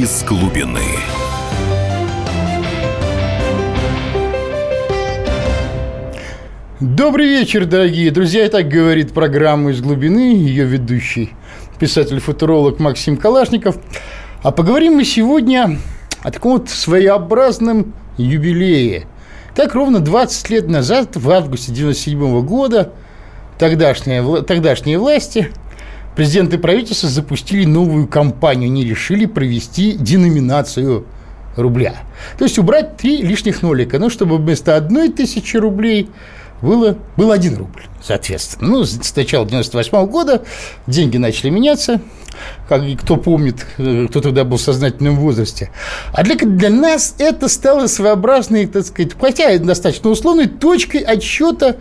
из глубины. Добрый вечер, дорогие друзья. И так говорит программа «Из глубины», ее ведущий писатель-футуролог Максим Калашников. А поговорим мы сегодня о таком вот своеобразном юбилее. Так ровно 20 лет назад, в августе 1997 года, тогдашние, тогдашние власти, президент и правительство запустили новую кампанию. Они решили провести деноминацию рубля. То есть убрать три лишних нолика. Ну, чтобы вместо одной тысячи рублей было, был 1 рубль, соответственно. Ну, с начала 98 года деньги начали меняться, как кто помнит, э, кто тогда был в сознательном возрасте. А для, для нас это стало своеобразной, так сказать, хотя достаточно условной точкой отсчета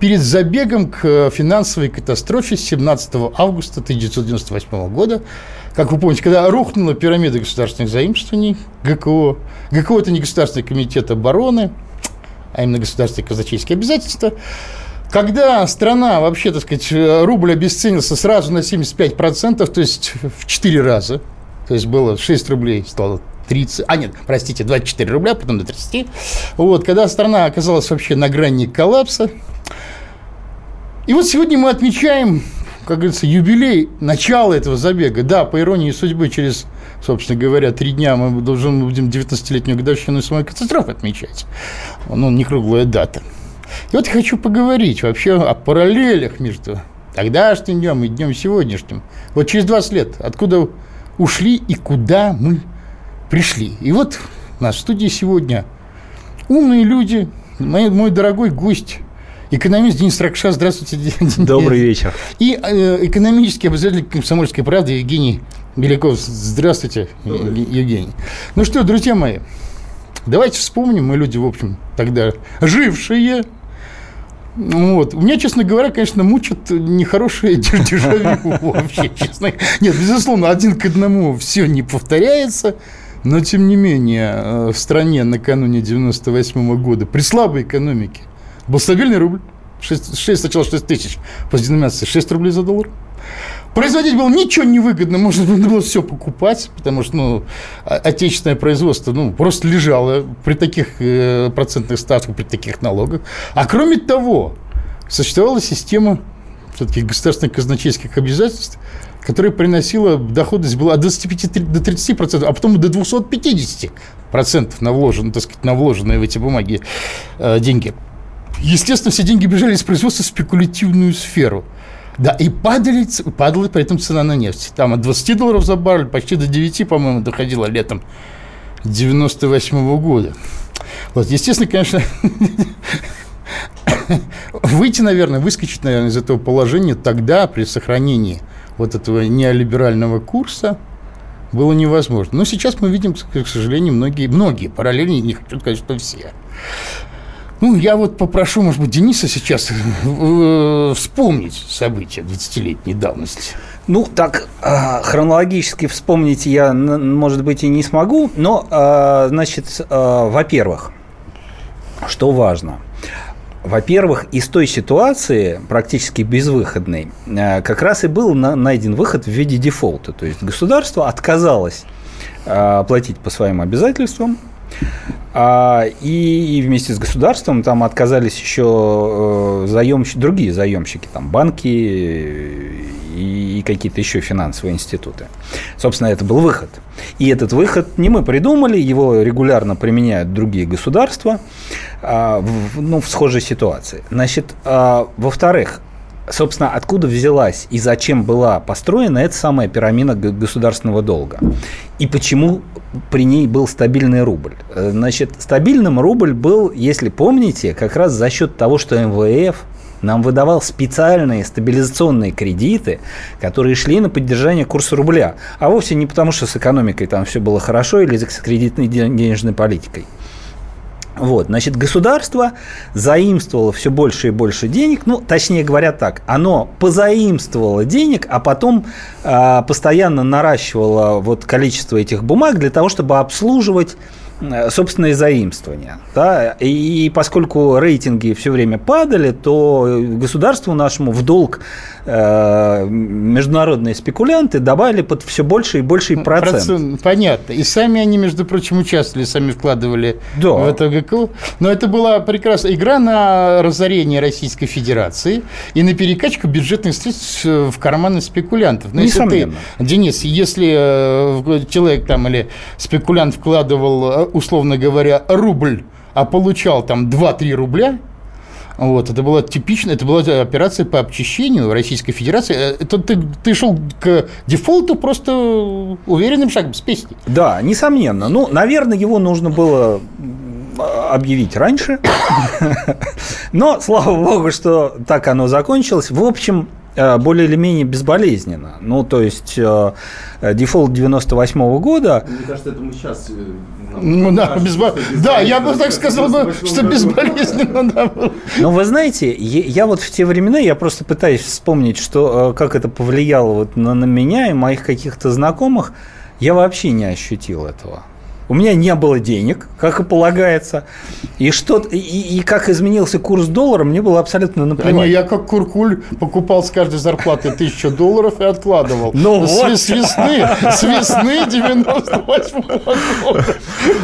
перед забегом к финансовой катастрофе 17 августа 1998 года. Как вы помните, когда рухнула пирамида государственных заимствований ГКО. ГКО – это не Государственный комитет обороны – а именно государственные казначейские обязательства, когда страна, вообще, так сказать, рубль обесценился сразу на 75%, то есть в 4 раза, то есть было 6 рублей, стало 30, а нет, простите, 24 рубля, потом до 30. Вот, когда страна оказалась вообще на грани коллапса. И вот сегодня мы отмечаем, как говорится, юбилей начала этого забега. Да, по иронии судьбы, через собственно говоря, три дня мы должны будем 19-летнюю годовщину самой катастрофы отмечать. Ну, не круглая дата. И вот я хочу поговорить вообще о параллелях между тогдашним днем и днем сегодняшним. Вот через 20 лет откуда ушли и куда мы пришли. И вот у нас в студии сегодня умные люди, мой, мой дорогой гость, экономист Денис Ракша. Здравствуйте, Денис. Добрый вечер. И э, экономический обозреватель комсомольской правды Евгений Беляков, здравствуйте, Евгений. Ну что, друзья мои, давайте вспомним, мы люди, в общем, тогда жившие, вот. У меня, честно говоря, конечно, мучат нехорошие дежавю вообще, честно. Нет, безусловно, один к одному все не повторяется, но, тем не менее, э, в стране накануне 98 года при слабой экономике был стабильный рубль. 6, 6 сначала 6 тысяч, после деноминации 6 рублей за доллар. Производить было ничего не выгодно, можно было все покупать, потому что ну, отечественное производство ну, просто лежало при таких э, процентных ставках, при таких налогах. А кроме того, существовала система все-таки государственных казначейских обязательств, которая приносила доходность была от 25 до 30 процентов, а потом до 250 процентов на вложенные, так сказать, на вложенные в эти бумаги э, деньги. Естественно, все деньги бежали из производства в спекулятивную сферу. Да, и падали, падала при этом цена на нефть. Там от 20 долларов за баррель почти до 9, по-моему, доходила летом 98 -го года. Вот, естественно, конечно, выйти, наверное, выскочить, наверное, из этого положения тогда при сохранении вот этого неолиберального курса было невозможно. Но сейчас мы видим, к сожалению, многие, многие параллельно, не хочу сказать, что все, ну, я вот попрошу, может быть, Дениса сейчас э, вспомнить события 20-летней давности. Ну, так э, хронологически вспомнить я, может быть, и не смогу, но, э, значит, во-первых, что важно – во-первых, из той ситуации, практически безвыходной, как раз и был найден выход в виде дефолта. То есть государство отказалось платить по своим обязательствам, а, и, вместе с государством там отказались еще э, другие заемщики, там банки и, и какие-то еще финансовые институты. Собственно, это был выход. И этот выход не мы придумали, его регулярно применяют другие государства а, в, ну, в схожей ситуации. Значит, а, во-вторых, собственно, откуда взялась и зачем была построена эта самая пирамида государственного долга? И почему при ней был стабильный рубль? Э, значит, стабильным рубль был, если помните, как раз за счет того, что МВФ нам выдавал специальные стабилизационные кредиты, которые шли на поддержание курса рубля, а вовсе не потому, что с экономикой там все было хорошо или с кредитной денежной политикой. Вот, значит, государство заимствовало все больше и больше денег, ну, точнее говоря так, оно позаимствовало денег, а потом э, постоянно наращивало вот количество этих бумаг для того, чтобы обслуживать собственные заимствования. Да? И, поскольку рейтинги все время падали, то государству нашему в долг э, международные спекулянты добавили под все больше и больше процент. процент. Понятно. И сами они, между прочим, участвовали, сами вкладывали да. в это ГКУ. Но это была прекрасная игра на разорение Российской Федерации и на перекачку бюджетных средств в карманы спекулянтов. Но Несомненно. Если ты, Денис, если э, человек там или спекулянт вкладывал условно говоря, рубль, а получал там 2-3 рубля, вот, это была типичная, это была операция по обчищению Российской Федерации. Э, это ты, ты шел к дефолту просто уверенным шагом с песней. Да, несомненно. Ну, наверное, его нужно было объявить раньше. Но, слава богу, что так оно закончилось. В общем, более или менее безболезненно. Ну, то есть э, дефолт 98 -го года... Мне кажется, это мы сейчас... Э, ну, да, безбо... да, я бы так сказал, бы, что безболезненно. Да. Но вы знаете, я вот в те времена, я просто пытаюсь вспомнить, что, как это повлияло вот на, на меня и моих каких-то знакомых, я вообще не ощутил этого. У меня не было денег, как и полагается. И, что, и, и как изменился курс доллара, мне было абсолютно наплевать. А не, я как куркуль покупал с каждой зарплаты тысячу долларов и откладывал. Ну с, вот. с весны, с весны 98 года.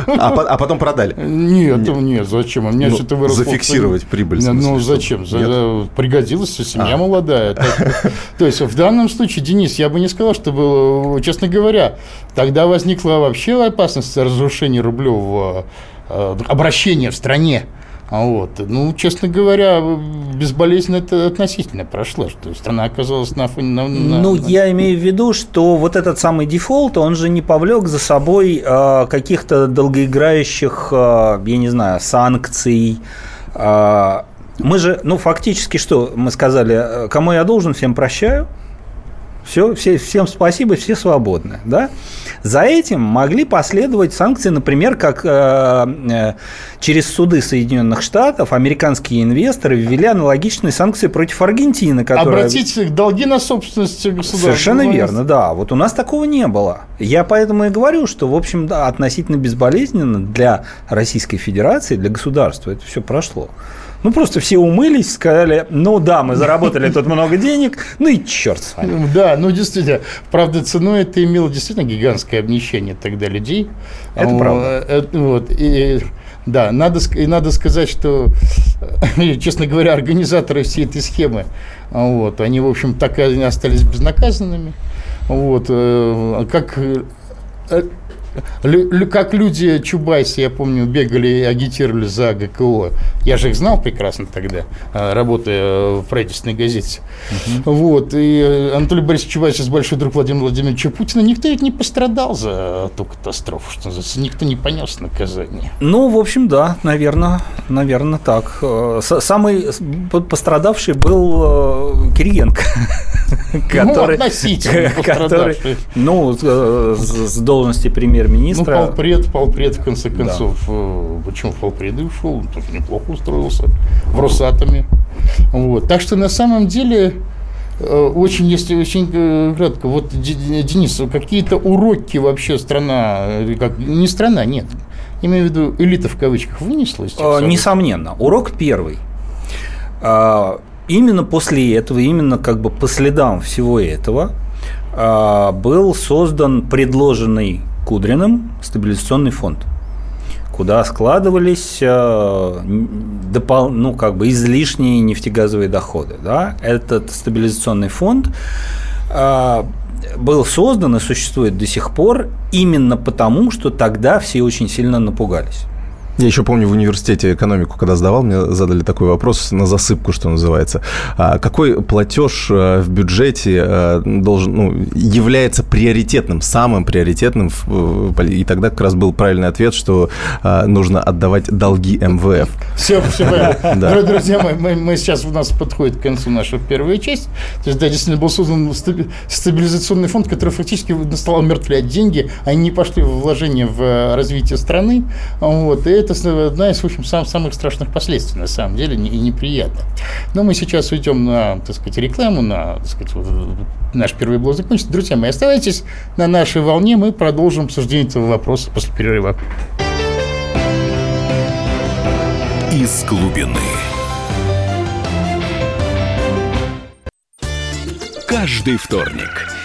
А, а потом продали? Нет, нет, нет зачем? У меня ну, что-то выросло. Зафиксировать прибыль. Ну, зачем? За, пригодилась семья а. молодая. Так, то есть, в данном случае, Денис, я бы не сказал, что было, честно говоря, тогда возникла вообще опасность разрушения рублевого э, обращения в стране. Вот. Ну, честно говоря, безболезненно это относительно прошло, что страна оказалась на фоне... На, ну, на... я имею в виду, что вот этот самый дефолт, он же не повлек за собой э, каких-то долгоиграющих, э, я не знаю, санкций. Э, мы же, ну, фактически что мы сказали, кому я должен, всем прощаю. Все, все, всем спасибо, все свободны. Да? За этим могли последовать санкции, например, как э, э, через суды Соединенных Штатов американские инвесторы ввели аналогичные санкции против Аргентины. Которая... Обратить долги на собственность государства. Совершенно верно, да. Вот у нас такого не было. Я поэтому и говорю, что, в общем, да, относительно безболезненно для Российской Федерации, для государства это все прошло. Ну, просто все умылись, сказали, ну да, мы заработали тут много денег, ну и черт с вами. Да, ну действительно. Правда, ценой это имело действительно гигантское обнищение тогда людей. Это правда. Э, вот, и, да, надо, и надо сказать, что, честно говоря, организаторы всей этой схемы, вот, они, в общем, так и остались безнаказанными. Вот, э, как э, как люди Чубайси, я помню, бегали и агитировали за ГКО. Я же их знал прекрасно тогда, а, работая в правительственной газете. Угу. Вот. И э, Анатолий Борисович Чубайси с большой друг Владимира Владимировича Путина, никто ведь не пострадал за ту катастрофу, что называется. Никто не понес наказание. Ну, в общем, да, наверное, наверное, так. Э, самый пострадавший был э, Кириенко. Который, ну, относительно который, ну, с должности премьера премьер-министра. Ну, полпред, полпред, в конце концов. Да. Э, почему в полпреды ушел? Он тоже неплохо устроился в Росатоме. Вот. Так что на самом деле э, очень, если очень э, кратко, вот, Денис, какие-то уроки вообще страна, как, не страна, нет, имею в виду элита в кавычках, вынесла из Несомненно. Урок первый. А, именно после этого, именно как бы по следам всего этого, а, был создан предложенный Кудриным стабилизационный фонд, куда складывались э, допол- ну, как бы излишние нефтегазовые доходы. Да? Этот стабилизационный фонд э, был создан и существует до сих пор именно потому, что тогда все очень сильно напугались. Я еще помню в университете экономику, когда сдавал, мне задали такой вопрос на засыпку, что называется. А какой платеж э, в бюджете э, должен, ну, является приоритетным, самым приоритетным? И тогда как раз был правильный ответ, что э, нужно отдавать долги МВФ. Все, все понятно. Друзья мои, мы, мы сейчас у нас подходит к концу наша первая часть. То есть, да, действительно был создан стабилизационный фонд, который фактически стал умертвлять деньги, они не пошли в вложения в развитие страны. Вот, и это это одна из, в общем, сам, самых страшных последствий, на самом деле, и неприятно. Но мы сейчас уйдем на, так сказать, рекламу, на, так сказать, наш первый блок закончится. Друзья мои, оставайтесь на нашей волне, мы продолжим обсуждение этого вопроса после перерыва. Из глубины. Каждый вторник –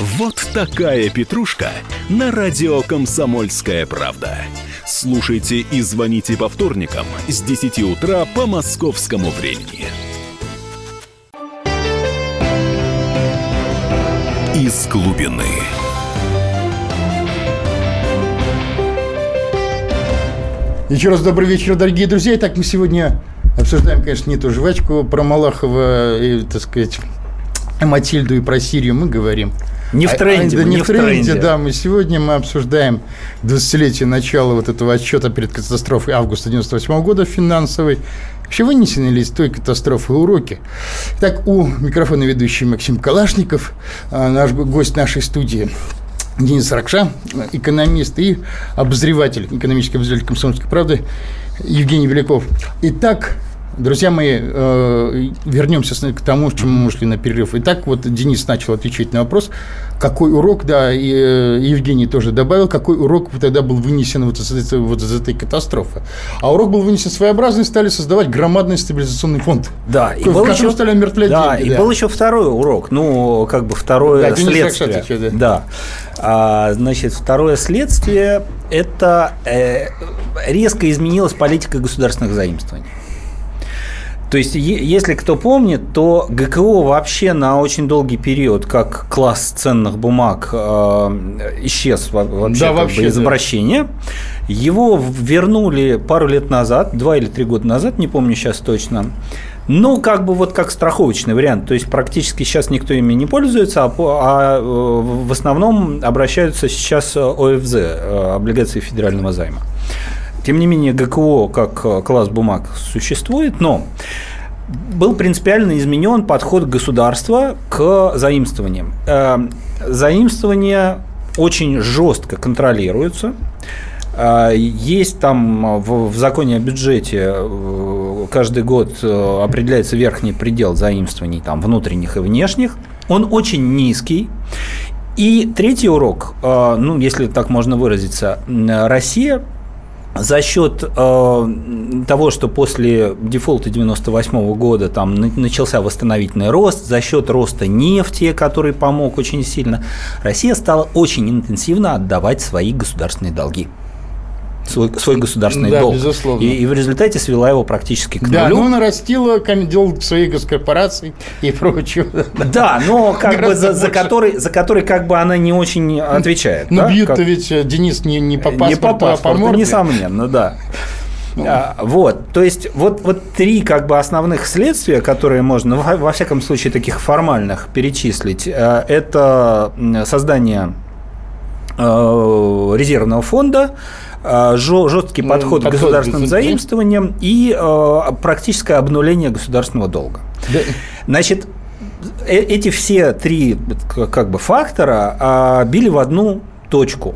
Вот такая петрушка на радио «Комсомольская правда». Слушайте и звоните по вторникам с 10 утра по московскому времени. из глубины. Еще раз добрый вечер, дорогие друзья. Итак, мы сегодня обсуждаем, конечно, не ту жвачку про Малахова и, так сказать, Матильду и про Сирию мы говорим. Не в тренде, а, да, не, не в тренде, да. Мы сегодня мы обсуждаем 20-летие начала вот этого отчета перед катастрофой августа 98 года финансовой. Вообще вынесены ли из той катастрофы уроки? Так, у микрофона ведущий Максим Калашников, а, наш гость нашей студии Денис Ракша, экономист и обозреватель, экономический обозреватель «Комсомольской правды» Евгений Великов. Итак, Друзья мои, э, вернемся к тому, к чему мы ушли на перерыв. Итак, вот Денис начал отвечать на вопрос, какой урок, да, и э, Евгений тоже добавил, какой урок тогда был вынесен вот из, этой, вот из этой катастрофы. А урок был вынесен своеобразный, стали создавать громадный стабилизационный фонд. Да, и был еще, стали омертвлять да, деньги. И да. был еще второй урок, ну, как бы второе да, следствие. Отвечает, да. да. А, значит, второе следствие – это э, резко изменилась политика государственных заимствований. То есть, если кто помнит, то ГКО вообще на очень долгий период, как класс ценных бумаг, э, исчез вообще, да, вообще бы из да. обращения. Его вернули пару лет назад, два или три года назад, не помню сейчас точно. Ну, как бы вот как страховочный вариант. То есть практически сейчас никто ими не пользуется, а, а э, в основном обращаются сейчас ОФЗ, э, облигации федерального займа. Тем не менее, ГКО как э, класс бумаг существует, но был принципиально изменен подход государства к заимствованиям. Э, заимствования очень жестко контролируются. Э, есть там в, законе о бюджете каждый год определяется верхний предел заимствований там, внутренних и внешних. Он очень низкий. И третий урок, ну, если так можно выразиться, Россия за счет э, того, что после дефолта 98 года там начался восстановительный рост, за счет роста нефти, который помог очень сильно, Россия стала очень интенсивно отдавать свои государственные долги свой, свой государственный да, долг. Безусловно. И, и в результате свела его практически к нулю. Да, ну нарастила долг своих госкорпораций и прочего. Да, но как бы за, за, который, за который как бы она не очень отвечает. Ну, да? бьют-то как... ведь э, Денис не, не по паспорту, не по паспорту, а по морде. Несомненно, да. Ну. А, вот, то есть вот, вот три как бы основных следствия, которые можно, во, во всяком случае, таких формальных перечислить, э, это создание э, резервного фонда, жесткий ну, подход к государственным заимствованиям и э, практическое обнуление государственного долга. Значит, э, эти все три как бы фактора а, били в одну точку.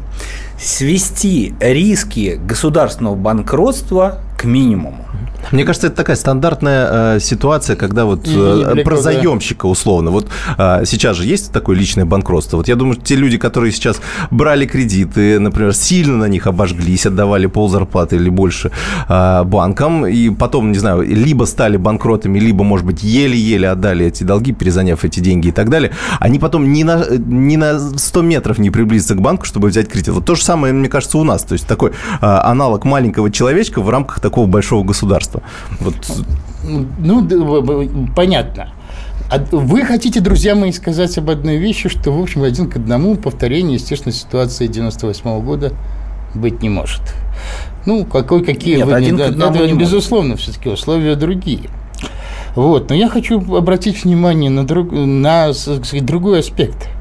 Свести риски государственного банкротства к минимуму. Мне кажется, это такая стандартная э, ситуация, когда вот э, про заемщика условно. Вот э, сейчас же есть такое личное банкротство. Вот я думаю, те люди, которые сейчас брали кредиты, например, сильно на них обожглись, отдавали пол зарплаты или больше э, банкам, и потом, не знаю, либо стали банкротами, либо, может быть, еле-еле отдали эти долги, перезаняв эти деньги и так далее, они потом ни на, ни на 100 метров не приблизятся к банку, чтобы взять кредит. Вот то же самое, мне кажется, у нас. То есть такой э, аналог маленького человечка в рамках такого большого государства. Вот. Ну, понятно. А вы хотите, друзья мои, сказать об одной вещи, что, в общем, один к одному повторение, естественно, ситуации 98 -го года быть не может. Ну, какой, какие Нет, вы один не, к одному это, не безусловно, все-таки условия другие. Вот, но я хочу обратить внимание на, друг, на сказать, другой аспект –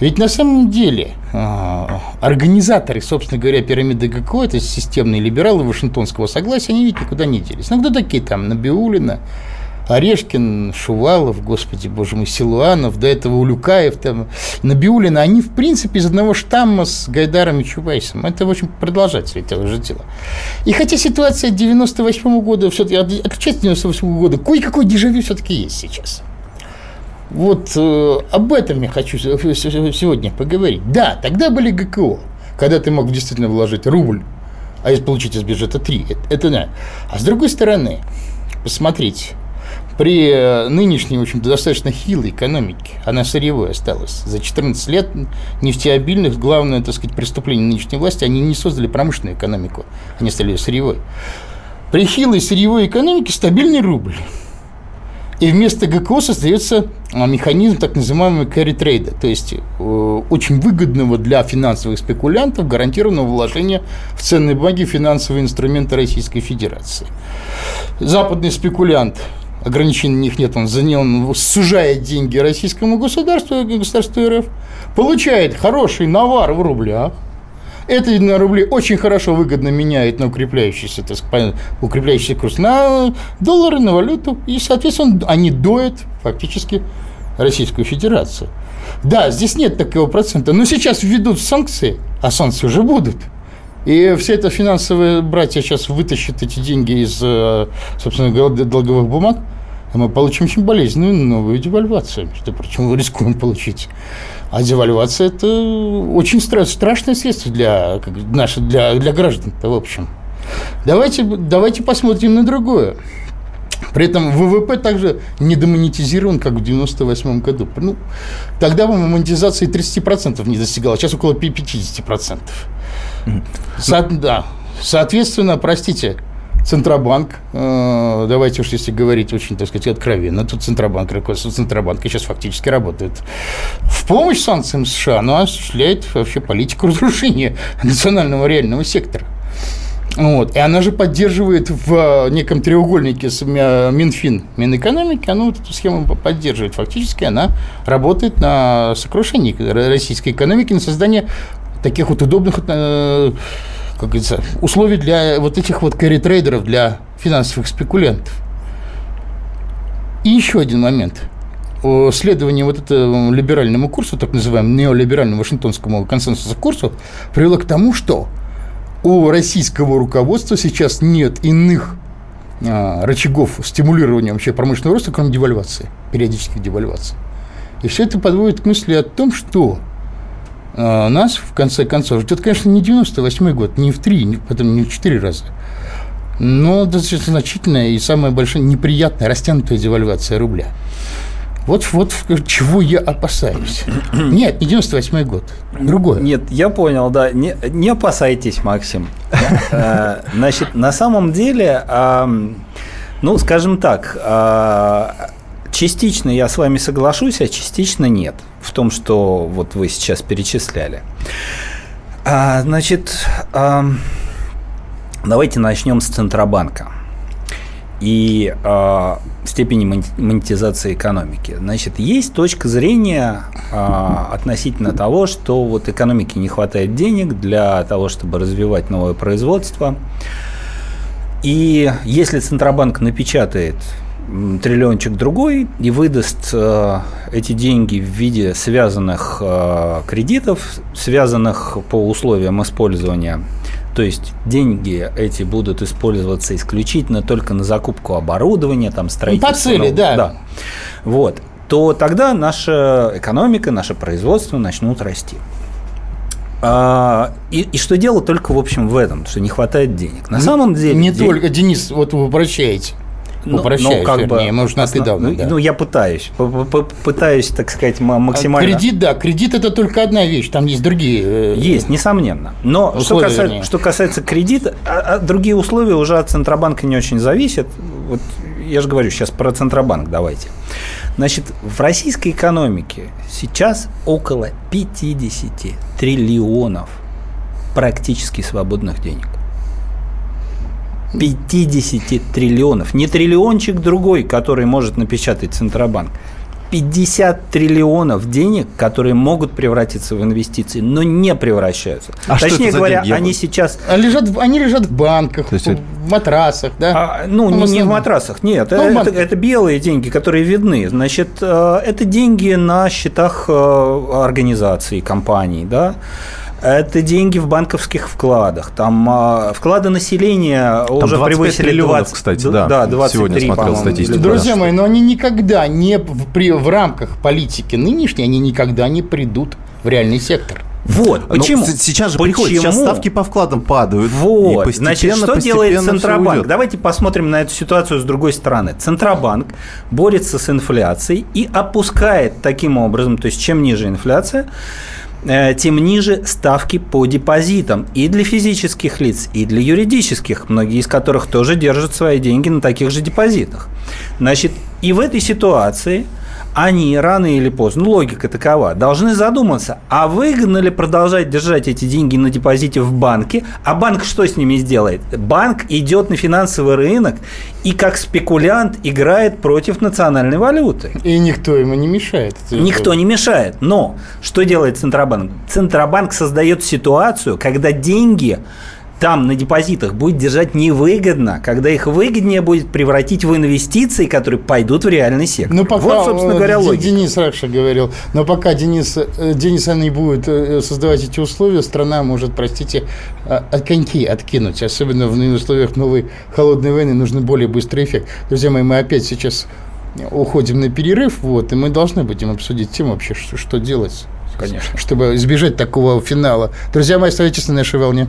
ведь на самом деле а, организаторы, собственно говоря, пирамиды ГКО, это системные либералы Вашингтонского согласия, они ведь никуда не делись. Кто такие там? Набиулина, Орешкин, Шувалов, господи, боже мой, Силуанов, до этого Улюкаев, там, Набиулина, они, в принципе, из одного штамма с Гайдаром и Чубайсом. Это, в общем, продолжатель этого же дела. И хотя ситуация 98 года, все-таки отличается 98 года, кое-какой дежавю все-таки есть сейчас. Вот э, об этом я хочу сегодня поговорить. Да, тогда были ГКО, когда ты мог действительно вложить рубль, а получить из бюджета 3, это, это да. А с другой стороны, посмотрите, при э, нынешней, в общем-то, достаточно хилой экономике, она сырьевой осталась. За 14 лет нефтеобильных, главное, так сказать, преступление нынешней власти, они не создали промышленную экономику, они стали сырьевой. При хилой сырьевой экономике стабильный рубль. И вместо ГКО создается а, механизм так называемого carry трейда, то есть э, очень выгодного для финансовых спекулянтов гарантированного вложения в ценные бумаги финансовые инструменты Российской Федерации. Западный спекулянт ограничений у них нет, он, за нее, он сужает деньги российскому государству, государству РФ, получает хороший навар в рублях, это на рубли очень хорошо выгодно меняет на укрепляющийся, так сказать, укрепляющийся курс на доллары, на валюту. И, соответственно, они доят фактически Российскую Федерацию. Да, здесь нет такого процента, но сейчас введут санкции, а санкции уже будут. И все это финансовые братья сейчас вытащат эти деньги из, э, собственно, долговых бумаг, и мы получим очень болезненную новую девальвацию, между прочим, мы рискуем получить. А девальвация – это очень страшное средство для, наше, для, для граждан в общем. Давайте, давайте посмотрим на другое. При этом ВВП также не демонетизирован, как в 1998 году. Ну, тогда монетизация 30% не достигала, сейчас около 50%. Со, да. Соответственно, простите, Центробанк, э, давайте уж если говорить очень, так сказать, откровенно, тут Центробанк, руководство Центробанка сейчас фактически работает в помощь санкциям США, но осуществляет вообще политику разрушения национального реального сектора. Вот. И она же поддерживает в неком треугольнике с Минфин, Минэкономики, она вот эту схему поддерживает. Фактически она работает на сокрушении российской экономики, на создание таких вот удобных э, как говорится, условий для вот этих вот карри-трейдеров, для финансовых спекулянтов. И еще один момент. Следование вот этому либеральному курсу, так называемому неолиберальному Вашингтонскому консенсусу курсу, привело к тому, что у российского руководства сейчас нет иных а, рычагов стимулирования вообще промышленного роста, кроме девальвации, периодических девальваций. И все это подводит к мысли о том, что нас, в конце концов, ждет, конечно, не 98 год, не в три, потом не в четыре раза, но достаточно значительная и самая большая неприятная растянутая девальвация рубля. Вот, вот чего я опасаюсь. Нет, не 98 год, другое. Нет, я понял, да. Не, не опасайтесь, Максим. Э, значит, на самом деле, ну, скажем так, а, частично я с вами соглашусь, а частично нет в том, что вот вы сейчас перечисляли. А, значит, а, давайте начнем с Центробанка и э, степени монетизации экономики. Значит, есть точка зрения э, относительно того, что вот экономике не хватает денег для того, чтобы развивать новое производство. И если Центробанк напечатает триллиончик другой и выдаст э, эти деньги в виде связанных э, кредитов, связанных по условиям использования. То есть деньги эти будут использоваться исключительно только на закупку оборудования, там строительство. По цели, да. да. Вот. То тогда наша экономика, наше производство начнут расти. А, и, и что дело только, в общем, в этом, что не хватает денег. На самом деле... Не день... только, Денис, вот вы обращаете ну, упрощаешь, ну, как вернее, бы, может, основ... недавно, ну, да. ну, я пытаюсь, пытаюсь, так сказать, максимально... Кредит, да, кредит – это только одна вещь, там есть другие э, Есть, несомненно. Но условия, что, касается, что касается кредита, а, а другие условия уже от Центробанка не очень зависят. Вот я же говорю сейчас про Центробанк давайте. Значит, в российской экономике сейчас около 50 триллионов практически свободных денег. 50 триллионов. Не триллиончик другой, который может напечатать Центробанк. 50 триллионов денег, которые могут превратиться в инвестиции, но не превращаются. А Точнее говоря, они сейчас... А лежат, они лежат в банках, есть... в матрасах, да? А, ну, ну не, не в матрасах, нет. Ну, это, это белые деньги, которые видны. Значит, э, это деньги на счетах э, организаций, компаний, да? Это деньги в банковских вкладах. Там а, вклады населения Там уже превысили 20, кстати, да. Да, 23, Сегодня смотрел статистику. Друзья мои, но они никогда не в, при, в рамках политики нынешней, они никогда не придут в реальный сектор. Вот, ну, почему? Но сейчас же почему? приходит, сейчас ставки по вкладам падают. Вот, значит, что делает Центробанк? Давайте посмотрим на эту ситуацию с другой стороны. Центробанк борется с инфляцией и опускает таким образом, то есть чем ниже инфляция, тем ниже ставки по депозитам и для физических лиц, и для юридических, многие из которых тоже держат свои деньги на таких же депозитах. Значит, и в этой ситуации – они рано или поздно, ну, логика такова, должны задуматься, а выгодно ли продолжать держать эти деньги на депозите в банке, а банк что с ними сделает? Банк идет на финансовый рынок и как спекулянт играет против национальной валюты. И никто ему не мешает. Никто не мешает. Но что делает Центробанк? Центробанк создает ситуацию, когда деньги там на депозитах будет держать невыгодно, когда их выгоднее будет превратить в инвестиции, которые пойдут в реальный сектор. Ну, пока, вот, собственно говоря, логика. Денис раньше говорил, но пока Денис, э, Денис не будет э, создавать эти условия, страна может, простите, э, от коньки откинуть. Особенно в условиях новой холодной войны нужен более быстрый эффект. Друзья мои, мы опять сейчас уходим на перерыв, вот, и мы должны будем обсудить тему вообще, что, что делать. Конечно. Чтобы избежать такого финала. Друзья мои, оставайтесь на нашей волне.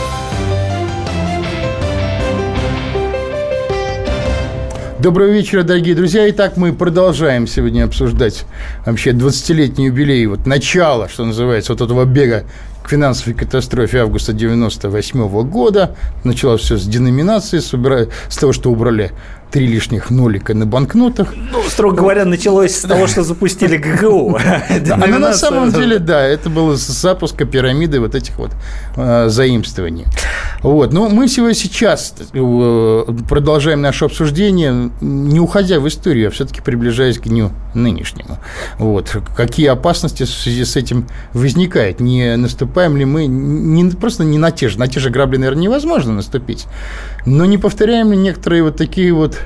Доброго вечера, дорогие друзья. Итак, мы продолжаем сегодня обсуждать вообще 20-летний юбилей, вот начало, что называется, вот этого бега к финансовой катастрофе августа 98 года. Началось все с деноминации, с, убира... с того, что убрали три лишних нолика на банкнотах. Ну, строго говоря, началось с того, что запустили ГГУ. А на самом деле, да, это было с запуска пирамиды вот этих вот э, заимствований. Вот. Но мы сегодня сейчас э, продолжаем наше обсуждение, не уходя в историю, а все-таки приближаясь к дню нынешнему. Вот. Какие опасности в связи с этим возникают? Не наступаем ли мы не, просто не на те же, на те же грабли, наверное, невозможно наступить, но не повторяем ли некоторые вот такие вот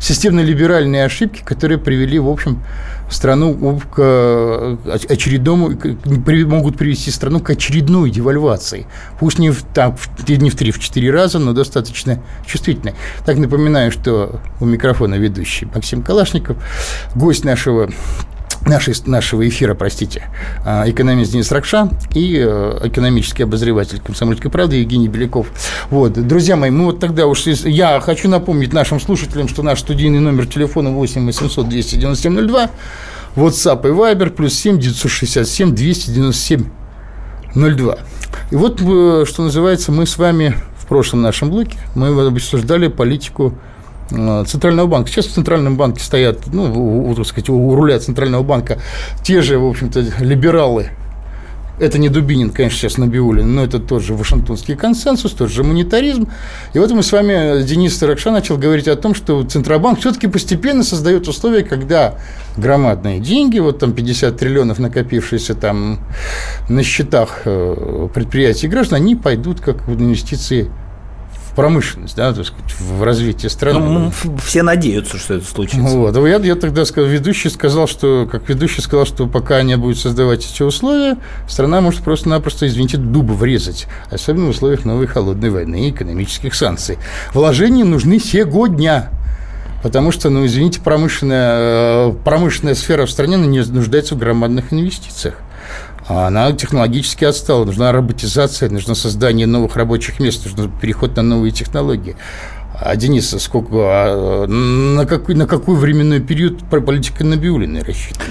системно-либеральные ошибки, которые привели, в общем, страну к э, очередному, могут привести страну к очередной девальвации. Пусть не в, там, не в три, в четыре раза, но достаточно чувствительной. Так напоминаю, что у микрофона ведущий Максим Калашников, гость нашего нашей, нашего эфира, простите, а, экономист Денис Ракша и э, экономический обозреватель «Комсомольской правды» Евгений Беляков. Вот. Друзья мои, мы вот тогда уж... Я хочу напомнить нашим слушателям, что наш студийный номер телефона 8 800 297 02, WhatsApp и Viber, плюс 7 967 297 02. И вот, э, что называется, мы с вами в прошлом нашем блоке, мы обсуждали политику Центрального банка. Сейчас в Центральном банке стоят, ну, так сказать, у руля Центрального банка те же, в общем-то, либералы, это не Дубинин, конечно, сейчас Набиулин, но это тот же Вашингтонский консенсус, тот же монетаризм. И вот мы с вами, Денис Таракша, начал говорить о том, что Центробанк все-таки постепенно создает условия, когда громадные деньги, вот там 50 триллионов накопившиеся там на счетах э, предприятий граждан, они пойдут как инвестиции промышленность, да, так сказать, в развитии страны. Ну, все надеются, что это случится. Вот. Я, я тогда сказал, ведущий сказал, что, как ведущий сказал, что пока не будет создавать эти условия, страна может просто-напросто, извините, дуба врезать, особенно в условиях новой холодной войны и экономических санкций. Вложения нужны сегодня. Потому что, ну, извините, промышленная, э, промышленная сфера в стране не нуждается в громадных инвестициях. Она технологически отстала. Нужна роботизация, нужно создание новых рабочих мест, нужно переход на новые технологии. А, Денис, сколько, а, на, какой, на какой временной период политика Набиулиной рассчитана?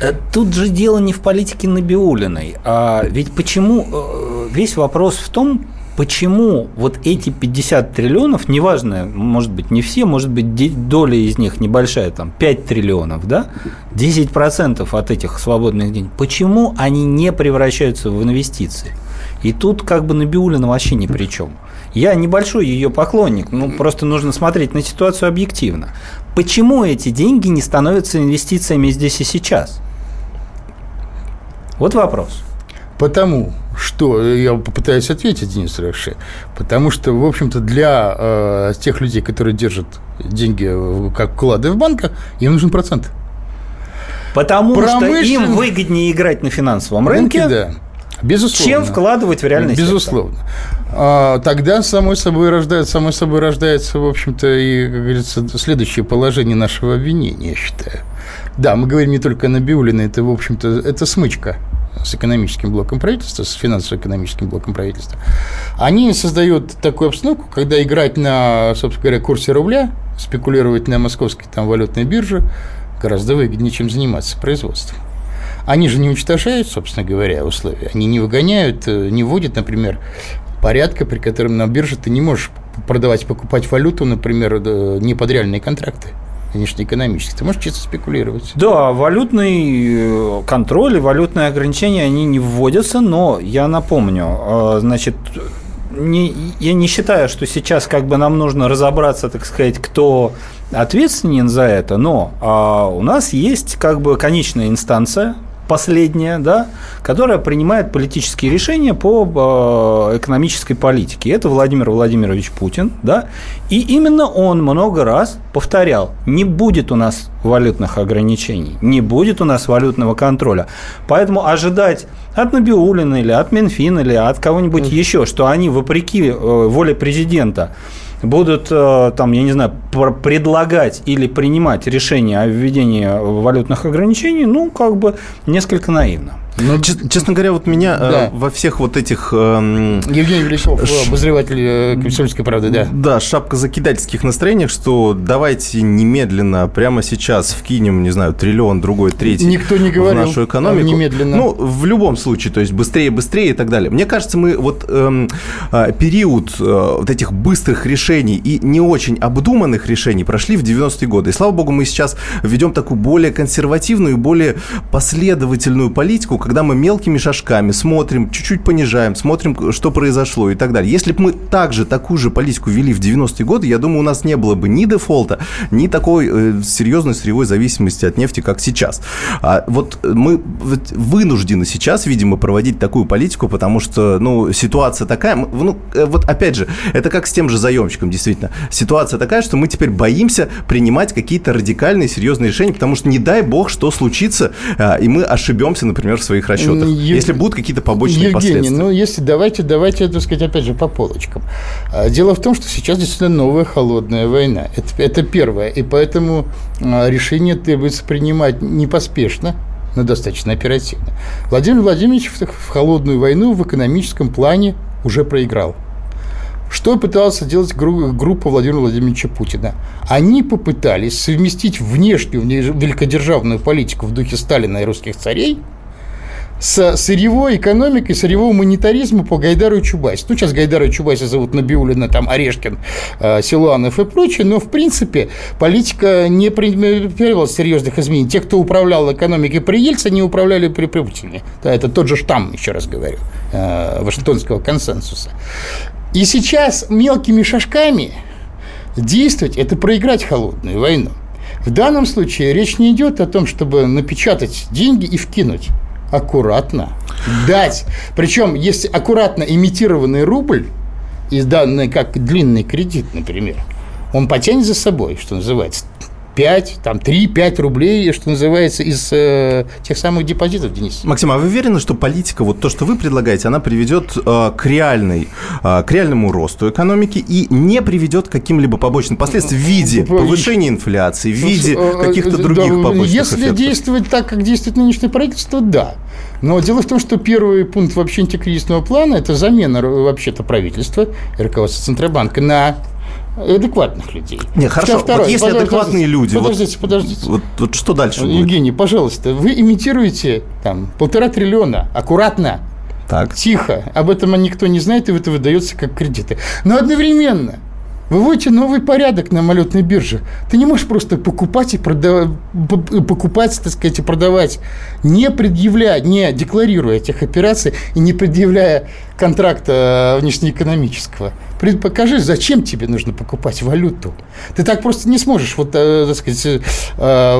Э, тут же дело не в политике Набиулиной. А ведь почему э, весь вопрос в том, почему вот эти 50 триллионов, неважно, может быть, не все, может быть, доля из них небольшая, там, 5 триллионов, да, 10% от этих свободных денег, почему они не превращаются в инвестиции? И тут как бы Набиулина вообще ни при чем. Я небольшой ее поклонник, ну просто нужно смотреть на ситуацию объективно. Почему эти деньги не становятся инвестициями здесь и сейчас? Вот вопрос. Потому что, я попытаюсь ответить, Денис Раши, потому что, в общем-то, для э, тех людей, которые держат деньги как вклады в банках, им нужен процент. Потому Промышлен... что им выгоднее играть на финансовом рынке, рынке да. Безусловно. чем вкладывать в реальный Безусловно. Сектор. А, тогда самой собой рождается, самой собой рождается, в общем-то, и, как говорится, следующее положение нашего обвинения, я считаю. Да, мы говорим не только на Биулина, это, в общем-то, это смычка с экономическим блоком правительства, с финансово-экономическим блоком правительства, они создают такую обстановку, когда играть на, собственно говоря, курсе рубля, спекулировать на московской там валютной бирже гораздо выгоднее, чем заниматься производством. Они же не уничтожают, собственно говоря, условия. Они не выгоняют, э, не вводят, например, порядка, при котором на бирже ты не можешь продавать, покупать валюту, например, э, не под реальные контракты внешнеэкономически. Ты можешь чисто спекулировать. Да, валютный э, контроль и валютные ограничения, они не вводятся, но я напомню, э, значит, не, я не считаю, что сейчас как бы нам нужно разобраться, так сказать, кто ответственен за это, но а, у нас есть как бы конечная инстанция, последняя, да, которая принимает политические решения по э, экономической политике. Это Владимир Владимирович Путин, да, и именно он много раз повторял, не будет у нас валютных ограничений, не будет у нас валютного контроля. Поэтому ожидать от Набиулина или от Минфина или от кого-нибудь еще, что они, вопреки э, воле президента, будут, э, там, я не знаю, предлагать или принимать решение о введении валютных ограничений, ну, как бы несколько наивно. Ну, честно говоря, вот меня э, да. во всех вот этих... Э, Евгений Величков, ш... обозреватель э, «Комсомольской правды», да. Да, шапка закидательских настроениях, что давайте немедленно, прямо сейчас вкинем, не знаю, триллион, другой, третий Никто не говорил в нашу экономику. Немедленно. Ну, в любом случае, то есть быстрее, быстрее и так далее. Мне кажется, мы вот эм, э, период э, вот этих быстрых решений и не очень обдуманных решений прошли в 90-е годы. И слава богу, мы сейчас ведем такую более консервативную, более последовательную политику, когда мы мелкими шажками смотрим, чуть-чуть понижаем, смотрим, что произошло и так далее. Если бы мы также такую же политику вели в 90-е годы, я думаю, у нас не было бы ни дефолта, ни такой э, серьезной сырьевой зависимости от нефти, как сейчас. А вот мы вынуждены сейчас, видимо, проводить такую политику, потому что, ну, ситуация такая, ну, э, вот опять же, это как с тем же заемщиком, действительно. Ситуация такая, что мы теперь боимся принимать какие-то радикальные, серьезные решения, потому что не дай бог, что случится, э, и мы ошибемся, например, в своих расчетах, Ев... если будут какие-то побочные Евгений, последствия? ну, если давайте, давайте, так сказать, опять же, по полочкам. А, дело в том, что сейчас действительно новая холодная война. Это, это первое. И поэтому а, решение требуется принимать не поспешно, но достаточно оперативно. Владимир Владимирович в холодную войну в экономическом плане уже проиграл. Что пыталась делать группа Владимира Владимировича Путина? Они попытались совместить внешнюю великодержавную политику в духе Сталина и русских царей – с сырьевой экономикой, сырьевого монетаризма по Гайдару и Чубайсу. Ну, сейчас Гайдара и Чубайса зовут Набиулина, там, Орешкин, э, Силуанов и прочее, но, в принципе, политика не претерпевала серьезных изменений. Те, кто управлял экономикой при Ельце, управляли при Путине. Это тот же штамм, еще раз говорю, э, Вашингтонского консенсуса. И сейчас мелкими шажками действовать – это проиграть холодную войну. В данном случае речь не идет о том, чтобы напечатать деньги и вкинуть аккуратно дать. Причем, если аккуратно имитированный рубль, изданный как длинный кредит, например, он потянет за собой, что называется, 5, там 3-5 рублей, что называется, из э, тех самых депозитов, Денис. Максим, а вы уверены, что политика, вот то, что вы предлагаете, она приведет э, к, реальной, э, к реальному росту экономики и не приведет к каким-либо побочным последствиям в виде повышения инфляции, в виде э, каких-то других Да, побочных Если эффектов? действовать так, как действует нынешнее правительство, да. Но дело в том, что первый пункт вообще антикризисного плана – это замена р- вообще-то правительства руководства Центробанка на адекватных людей. Не, хорошо, Второе, вот если подождите, адекватные люди... Подождите, подождите. Вот, вот что дальше будет? Евгений, пожалуйста, вы имитируете там полтора триллиона, аккуратно, Так. тихо. Об этом никто не знает, и это выдается как кредиты. Но одновременно выводите новый порядок на валютной бирже. Ты не можешь просто покупать и продавать, покупать, так сказать, и продавать, не предъявляя, не декларируя этих операций и не предъявляя контракта э, внешнеэкономического. Покажи, зачем тебе нужно покупать валюту. Ты так просто не сможешь, вот, э, так сказать, э,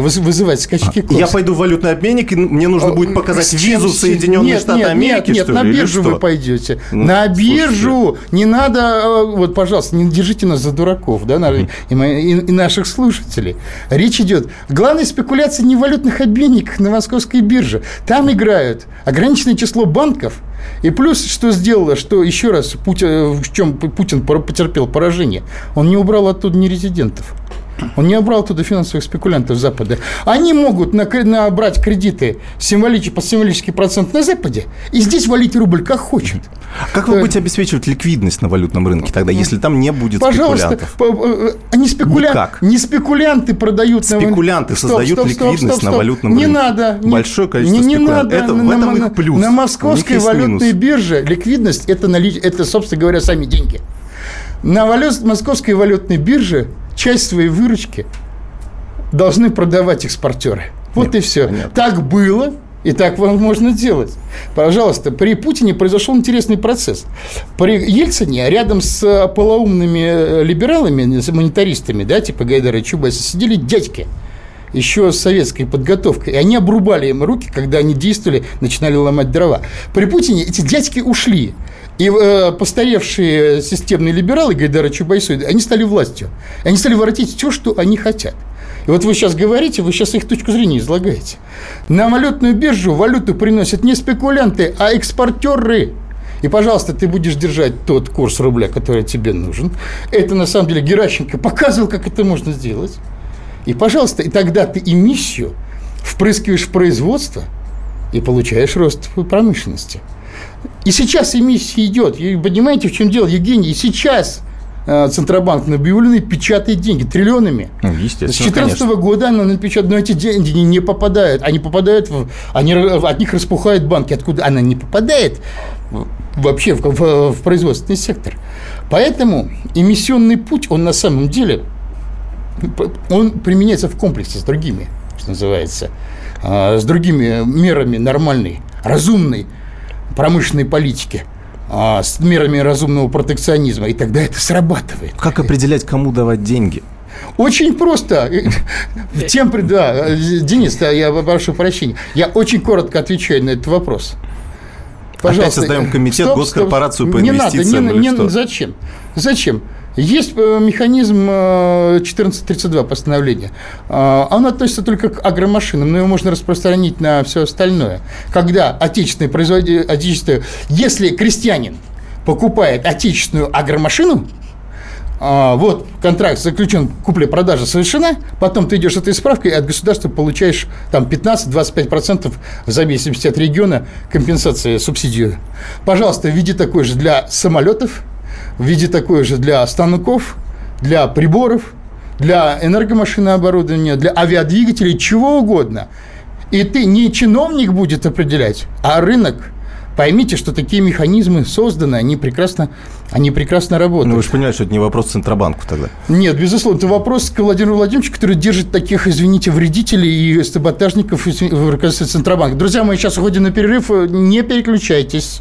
выз- вызывать скачки курса. Я пойду в валютный обменник, и мне нужно будет показать визу в Соединенные нет, Штаты нет, Америки, Нет, нет, на ли, биржу вы пойдете. Ну, на слушайте. биржу! Не надо, э, вот, пожалуйста, не держите нас за дураков, да, и, и- и наших слушателей. Речь идет. Главная спекуляция не в валютных обменниках на московской бирже. Там играют ограниченное число банков. И плюс, что сделало, что еще раз, Путин, в чем Путин потерпел поражение, он не убрал оттуда нерезидентов. Он не убрал туда финансовых спекулянтов Запада. Они могут набрать кредиты символич- по символический процент на Западе и здесь валить рубль как хочет. Как вы Э, будете обеспечивать ликвидность на валютном рынке тогда, если там не будет Пожалуйста, спекулянтов? по- э, они спекуля... Никак. не спекулянты продают на- Спекулянты Стоп, создают стоп, стоп, ликвидность стоп, на стоп. валютном не рынке. Надо, не- Большое количество не, не спекулянтов. надо. Это- в на, этом на- их плюс. На московской валютной минус. бирже ликвидность это, нали... это, собственно говоря, сами деньги. На валют... московской валютной бирже часть своей выручки должны продавать экспортеры. Вот Нет, и все. понятно. Так было, и так можно делать. Пожалуйста, при Путине произошел интересный процесс. При Ельцине рядом с э, полоумными э, либералами, с монетаристами, да, типа Гайдара и Чубайса, сидели дядьки еще с советской подготовкой. И они обрубали им руки, когда они действовали, начинали ломать дрова. При Путине эти дядьки ушли. И э, постаревшие системные либералы Гайдара Чубайсу, они стали властью. Они стали воротить все, что они хотят. И вот вы сейчас говорите, вы сейчас их точку зрения излагаете. На валютную биржу валюту приносят не спекулянты, а экспортеры. И, пожалуйста, ты будешь держать тот курс рубля, который тебе нужен. Это, на самом деле, Геращенко показывал, как это можно сделать. И, пожалуйста, и тогда ты эмиссию впрыскиваешь в производство и получаешь рост промышленности. И сейчас эмиссия идет. И понимаете, в чем дело, Евгений? И сейчас э, Центробанк на объявленные печатает деньги триллионами. Ну, С естественно, 2014 конечно. года она напечатает, но эти деньги не- попадают. Они попадают, в, они, от них распухают банки. Откуда она не попадает вообще в, в- в производственный сектор. Поэтому эмиссионный путь, он на самом деле, он применяется в комплексе с другими, что называется, а, с другими мерами нормальной, разумной промышленной политики, а, с мерами разумного протекционизма. И тогда это срабатывает. Как определять, кому давать деньги? Очень просто. Тем, да, Денис, я прошу прощения. Я очень коротко отвечаю на этот вопрос. Опять создаем комитет, госкорпорацию по не надо, инвестициям не, не- что? Зачем? Зачем? Есть э, механизм э, 1432 постановления. А, Он относится только к агромашинам, но его можно распространить на все остальное. Когда отечественный производитель, отечественный, если крестьянин покупает отечественную агромашину, вот контракт заключен, купля-продажа совершена, потом ты идешь этой справкой и от государства получаешь там 15-25% в зависимости от региона компенсации, субсидию. Пожалуйста, введи такой же для самолетов, введи такой же для станков, для приборов, для энергомашинооборудования, для авиадвигателей, чего угодно. И ты не чиновник будет определять, а рынок. Поймите, что такие механизмы созданы, они прекрасно, они прекрасно работают. Ну, вы же понимаете, что это не вопрос Центробанку тогда. Нет, безусловно, это вопрос к Владимиру Владимировичу, который держит таких, извините, вредителей и саботажников в руководстве Центробанка. Друзья мои, сейчас уходим на перерыв, не переключайтесь.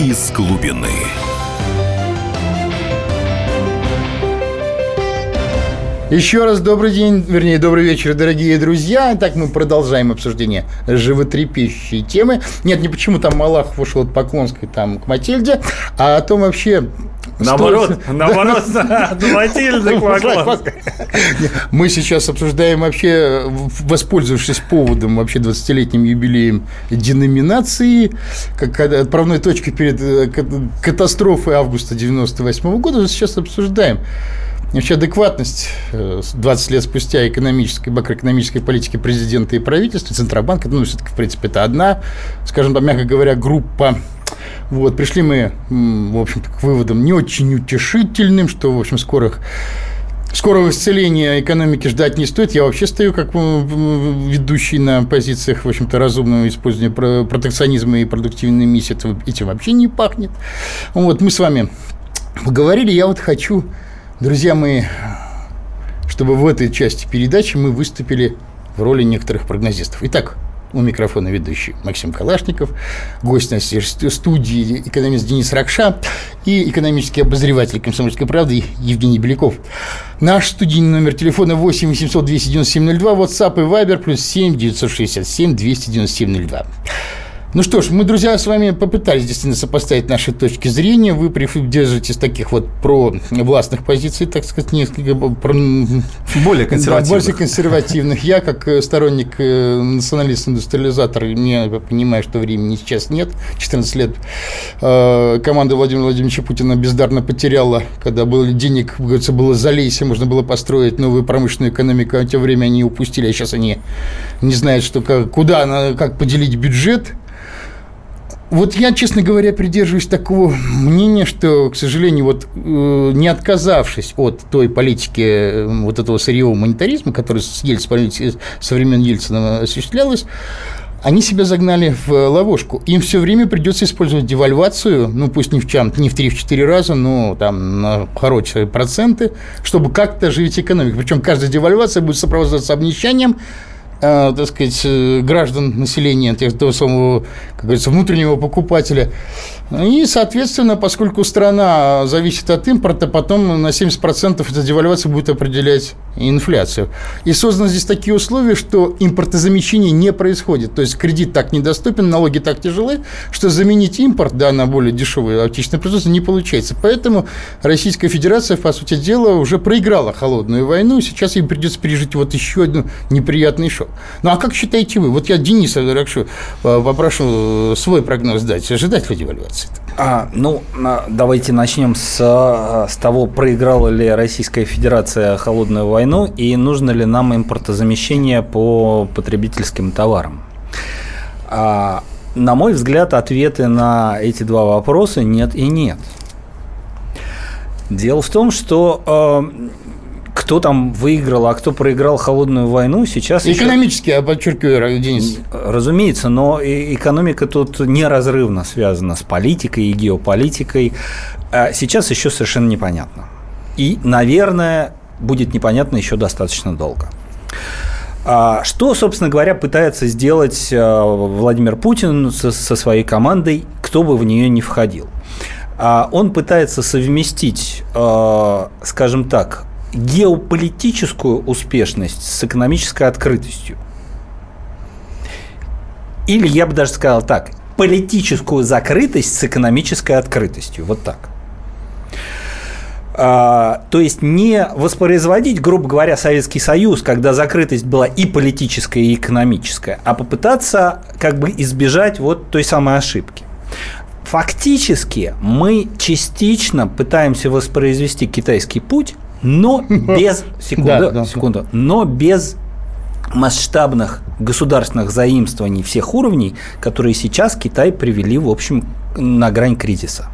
Из глубины. Еще раз добрый день, вернее, добрый вечер, дорогие друзья. Так мы продолжаем обсуждение животрепещущей темы. Нет, не почему там Малахов ушел от Поклонской там к Матильде, а о том вообще, Наоборот, наоборот, от Матильды к Поклонской. Мы сейчас обсуждаем вообще, воспользовавшись поводом, вообще 20-летним юбилеем деноминации, как отправной точкой перед э, катастрофой августа 98 года, сейчас обсуждаем Вообще адекватность 20 э, лет спустя экономической, макроэкономической политики президента и правительства, Центробанка, ну, все-таки, в принципе, это одна, скажем так, мягко говоря, группа. Вот, пришли мы, в общем-то, к выводам не очень утешительным, что, в общем, скорых Скорого исцеления экономики ждать не стоит. Я вообще стою как ведущий на позициях, в общем-то, разумного использования протекционизма и продуктивной миссии. Этим вообще не пахнет. Вот, мы с вами поговорили. Я вот хочу Друзья мои, чтобы в этой части передачи мы выступили в роли некоторых прогнозистов. Итак, у микрофона ведущий Максим Калашников, гость на студии экономист Денис Ракша и экономический обозреватель «Комсомольской правды» Евгений Беляков. Наш студийный номер телефона 8 800 297 02, WhatsApp и Viber плюс 7 967 297 02. Ну что ж, мы, друзья, с вами попытались действительно сопоставить наши точки зрения. Вы придерживаетесь таких вот про властных позиций, так сказать, несколько про... более консервативных. Да, более консервативных. Я, как э, сторонник э, националист-индустриализатор, не понимаю, что времени сейчас нет. 14 лет э, команда Владимира Владимировича Путина бездарно потеряла, когда было денег, говорится, было залейся, можно было построить новую промышленную экономику, а в то время они упустили, а сейчас они не знают, что, куда, как поделить бюджет – вот я, честно говоря, придерживаюсь такого мнения, что, к сожалению, вот э, не отказавшись от той политики э, вот этого сырьевого монетаризма, который с, Ельцин, со времен Ельцина осуществлялась, они себя загнали в ловушку. Им все время придется использовать девальвацию, ну пусть не в чем, не в 3-4 раза, но там на хорошие проценты, чтобы как-то оживить экономику. Причем каждая девальвация будет сопровождаться обнищанием, Э, так сказать, э, граждан населения, того самого, как говорится, внутреннего покупателя. И, соответственно, поскольку страна зависит от импорта, потом на 70% эта девальвация будет определять инфляцию. И созданы здесь такие условия, что импортозамещение не происходит. То есть кредит так недоступен, налоги так тяжелы, что заменить импорт да, на более дешевое отечественное производство не получается. Поэтому Российская Федерация, по сути дела, уже проиграла холодную войну. Сейчас им придется пережить вот еще один неприятный шок. Ну а как считаете вы? Вот я Дениса Ракшу э, попрошу свой прогноз дать. Ожидать ли девальвации? Ситуации? А, ну, давайте начнем с, с того, проиграла ли Российская Федерация холодную войну и нужно ли нам импортозамещение по потребительским товарам. А, на мой взгляд, ответы на эти два вопроса нет и нет. Дело в том, что э, кто там выиграл, а кто проиграл холодную войну, сейчас... Экономически, еще... я подчеркиваю, Денис. Разумеется, но экономика тут неразрывно связана с политикой и геополитикой. А сейчас еще совершенно непонятно. И, наверное, будет непонятно еще достаточно долго. А что, собственно говоря, пытается сделать а, Владимир Путин со своей командой, кто бы в нее не входил? Он пытается совместить, скажем так, геополитическую успешность с экономической открытостью. Или я бы даже сказал так, политическую закрытость с экономической открытостью. Вот так. А, то есть не воспроизводить, грубо говоря, Советский Союз, когда закрытость была и политическая, и экономическая, а попытаться как бы избежать вот той самой ошибки. фактически мы частично пытаемся воспроизвести китайский путь, но без секунду, Да, да. секунду, но без масштабных государственных заимствований всех уровней, которые сейчас Китай привели, в общем, на грань кризиса.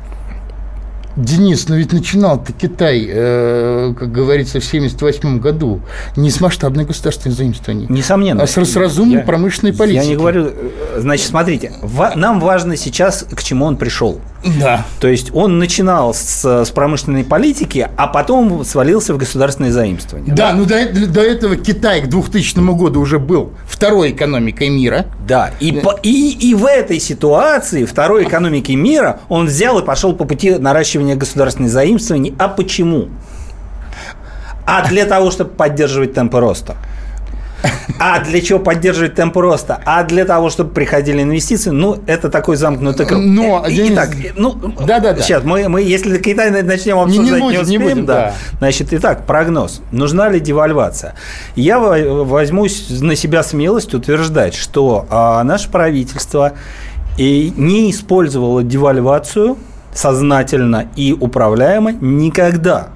Денис, но ведь начинал-то Китай, э, как говорится, в 1978 году не с масштабной государственной заимствований, Несомненно. а с, разумной Я- промышленной политикой. Я не говорю... э, Значит, смотрите, нам важно сейчас, к чему он пришел. Да. То есть он начинал с, с промышленной политики, а потом свалился в государственные заимствования. Да, ну до, до этого Китай к 2000 году уже был второй экономикой мира. Да, и, по- и, и в этой ситуации второй экономики мира он взял и пошел по пути наращивания государственных заимствований. А почему? А для того, чтобы поддерживать темпы роста. А для чего поддерживать темпы роста? А для того, чтобы приходили инвестиции? Ну, это такой замкнутый круг. Но, И- Итак, ну, да-да-да. сейчас, мы, мы, если Китай начнем Не- не обсуждать, не, будем, не успеем, будем, да. да. Значит, итак, прогноз. Нужна ли девальвация? Я во- возьмусь на себя смелость утверждать, что а, наше правительство и не использовало девальвацию сознательно и управляемо никогда.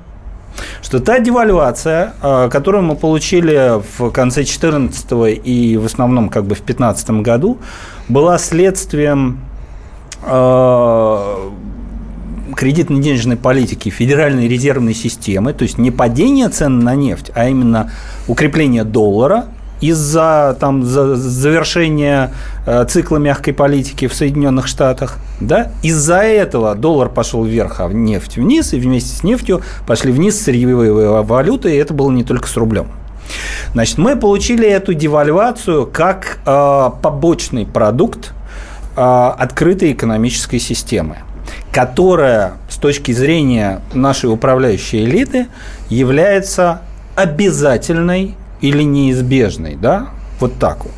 Что та девальвация, а, которую мы получили в конце 2014 и в основном как бы в 2015 году, была следствием а, кредитно-денежной политики Федеральной резервной системы, то есть не падение цен на нефть, а именно укрепление доллара из-за там за- завершения э, цикла мягкой политики в Соединенных Штатах, да, из-за этого доллар пошел вверх, а нефть вниз, и вместе с нефтью пошли вниз сырьевые валюты, и это было не только с рублем. Значит, мы получили эту девальвацию как э, побочный продукт э, открытой экономической системы, которая с точки зрения нашей управляющей элиты является обязательной или неизбежной, да, вот так вот.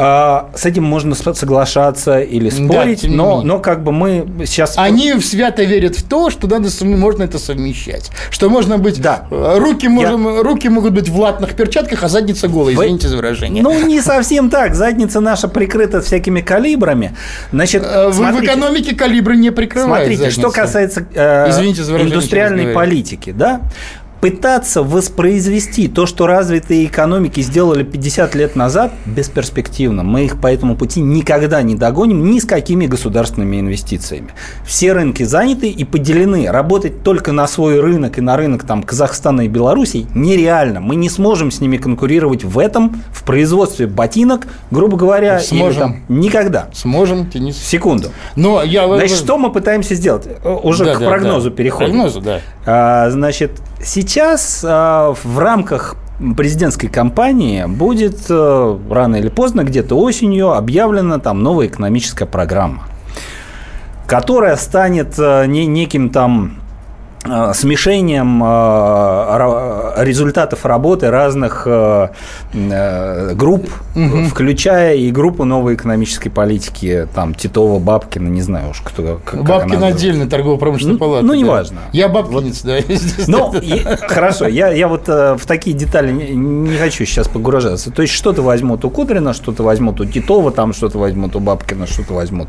А, С этим можно соглашаться или спорить, не но, но как бы мы сейчас... Они свято верят в то, что надо, можно это совмещать. Что можно быть... Да. э, Руки, можем, руки могут быть в латных перчатках, а задница голая, Вы- извините за выражение. Ну, не совсем так. Задница наша прикрыта всякими калибрами. Значит, Э, в, в смотрите, экономике калибры не прикрывают Смотрите, что задницу. касается э, Извините за выражение, индустриальной что политики, да, пытаться воспроизвести то, что развитые экономики сделали 50 лет назад, бесперспективно. Мы их по этому пути никогда не догоним ни с какими государственными инвестициями. Все рынки заняты и поделены. Работать только на свой рынок и на рынок там, Казахстана и Белоруссии нереально. Мы не сможем с ними конкурировать в этом, в производстве ботинок, грубо говоря, или Сможем. там никогда. Сможем, Денис. Секунду. Но я... Значит, что мы пытаемся сделать? Э, Уже Да, к да, прогнозу да. переходим. Прогнозу, да. А, Значит, сейчас а, в рамках президентской кампании будет э, рано или поздно, где-то осенью, объявлена там новая экономическая программа, которая станет э, не, неким там смешением э, результатов работы разных э, э, групп, включая и группу новой экономической политики, там Титова, Бабкина, не знаю уж кто. как- как Бабкин она отдельно, торгово-промышленная Ну, палата. ну, да. неважно. Я бабкинец, да. Ну, хорошо, я, я вот э, в такие детали не, хочу сейчас погружаться. То есть что-то возьмут у Кудрина, что-то возьмут у Титова, там что-то возьмут у Бабкина, что-то возьмут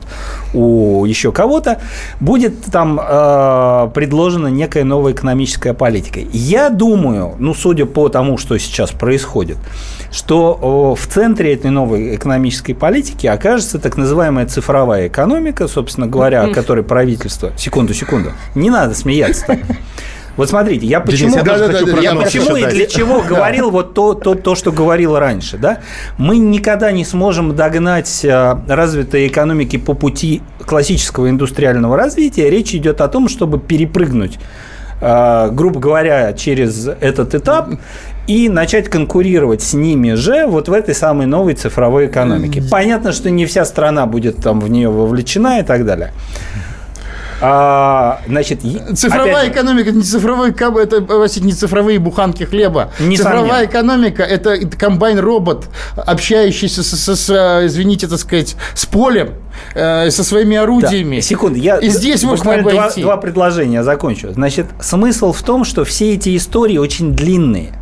у еще кого-то. Будет там э, предложена некая новая экономическая политика. Я думаю, ну, судя по тому, что сейчас происходит, что в центре этой новой экономической политики окажется так называемая цифровая экономика, собственно говоря, о которой правительство... Секунду, секунду. Не надо смеяться. Вот смотрите, я почему, я тоже Да, хочу да, да, я почему и для чего говорил вот то, то, то, что говорил раньше, да? Мы никогда не сможем догнать э, развитые экономики по пути классического индустриального развития. Речь идет о том, чтобы перепрыгнуть, э, грубо говоря, через этот этап и начать конкурировать с ними же вот в этой самой новой цифровой экономике. Понятно, что не вся страна будет там в нее вовлечена и так далее. А, значит, Цифровая опять экономика, не цифровой это простите, не цифровые буханки хлеба. Несомненно. Цифровая экономика это комбайн-робот, общающийся с, с- с, э, извините, так сказать, с полем, э, со своими орудиями. Да, секунду, я И здесь можно буквально два, обойти. два предложения закончу. Значит, смысл в том, что все эти истории очень длинные.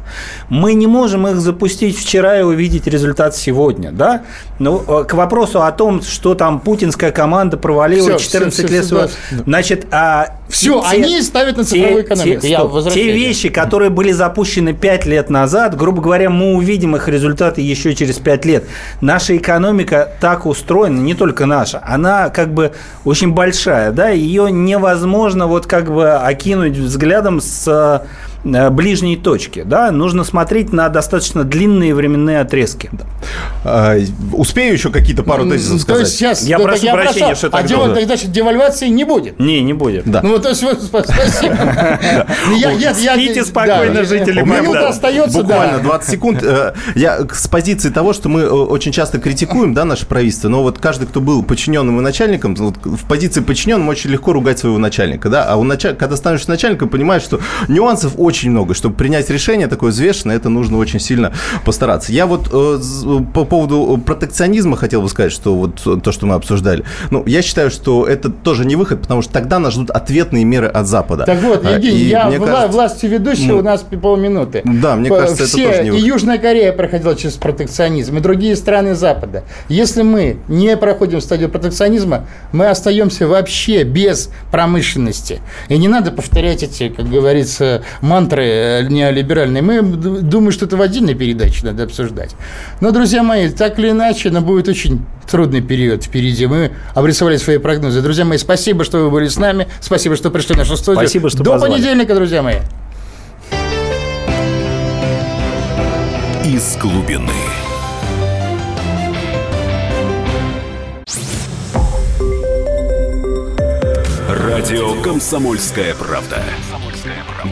Мы не можем их запустить вчера и увидеть результат сегодня, да? Ну, э, к вопросу о том, что там путинская команда провалила Всё, 14 всё, всё, лет. всё, своего- Значит, а Все, те- они ставят на цифровую экономику. те, стоп, те вещи, которые были запущены 5 лет назад, грубо говоря, мы увидим их результаты еще через 5 лет. Наша экономика так устроена, не только наша, она как бы очень большая, да, ее невозможно вот как бы окинуть взглядом с ближней точки, да, нужно смотреть на достаточно длинные временные отрезки. А, Успею еще какие-то пару тезисов То сказать? есть сейчас... Я да, прошу так прощения, прошу, что А так дев- долго. тогда значит, девальвации не будет. Не, не будет. Да. Ну вот, то есть, спасибо. Ну, я- я- я- Спите спокойно, жители Минута остается, Буквально да. 20 секунд. Э, Я с позиции того, что мы э, очень часто критикуем, да, наше правительство, но вот каждый, кто был подчиненным и начальником, в позиции подчиненным очень легко ругать своего начальника, да, а у началь... когда становишься начальником, понимаешь, что нюансов очень много, чтобы принять решение такое взвешенное, это нужно очень сильно постараться. Я вот э, по поводу протекционизма хотел бы сказать, что вот то, что мы обсуждали, ну, я считаю, что это тоже не выход, потому что тогда нас ждут ответные меры от Запада. Так вот, А, Евгений, и я вла- кажется- властью ведущего, ну, у нас полминуты. Да, мне По- кажется, это все, тоже не И выход. Южная Корея проходила через протекционизм, и другие страны Запада. Если мы не проходим стадию протекционизма, мы остаемся вообще без промышленности. И не надо повторять эти, как говорится, мантры э, неолиберальные. Мы д- думаю, что это в отдельной передаче надо обсуждать. Но, друзья мои, так или иначе, но будет очень трудный период впереди. Мы обрисовали свои прогнозы. Друзья мои, спасибо, что вы были с нами. Спасибо, что пришли в нашу студию. Спасибо, что До позвали. понедельника, друзья мои. Из глубины. Радио «Комсомольская правда».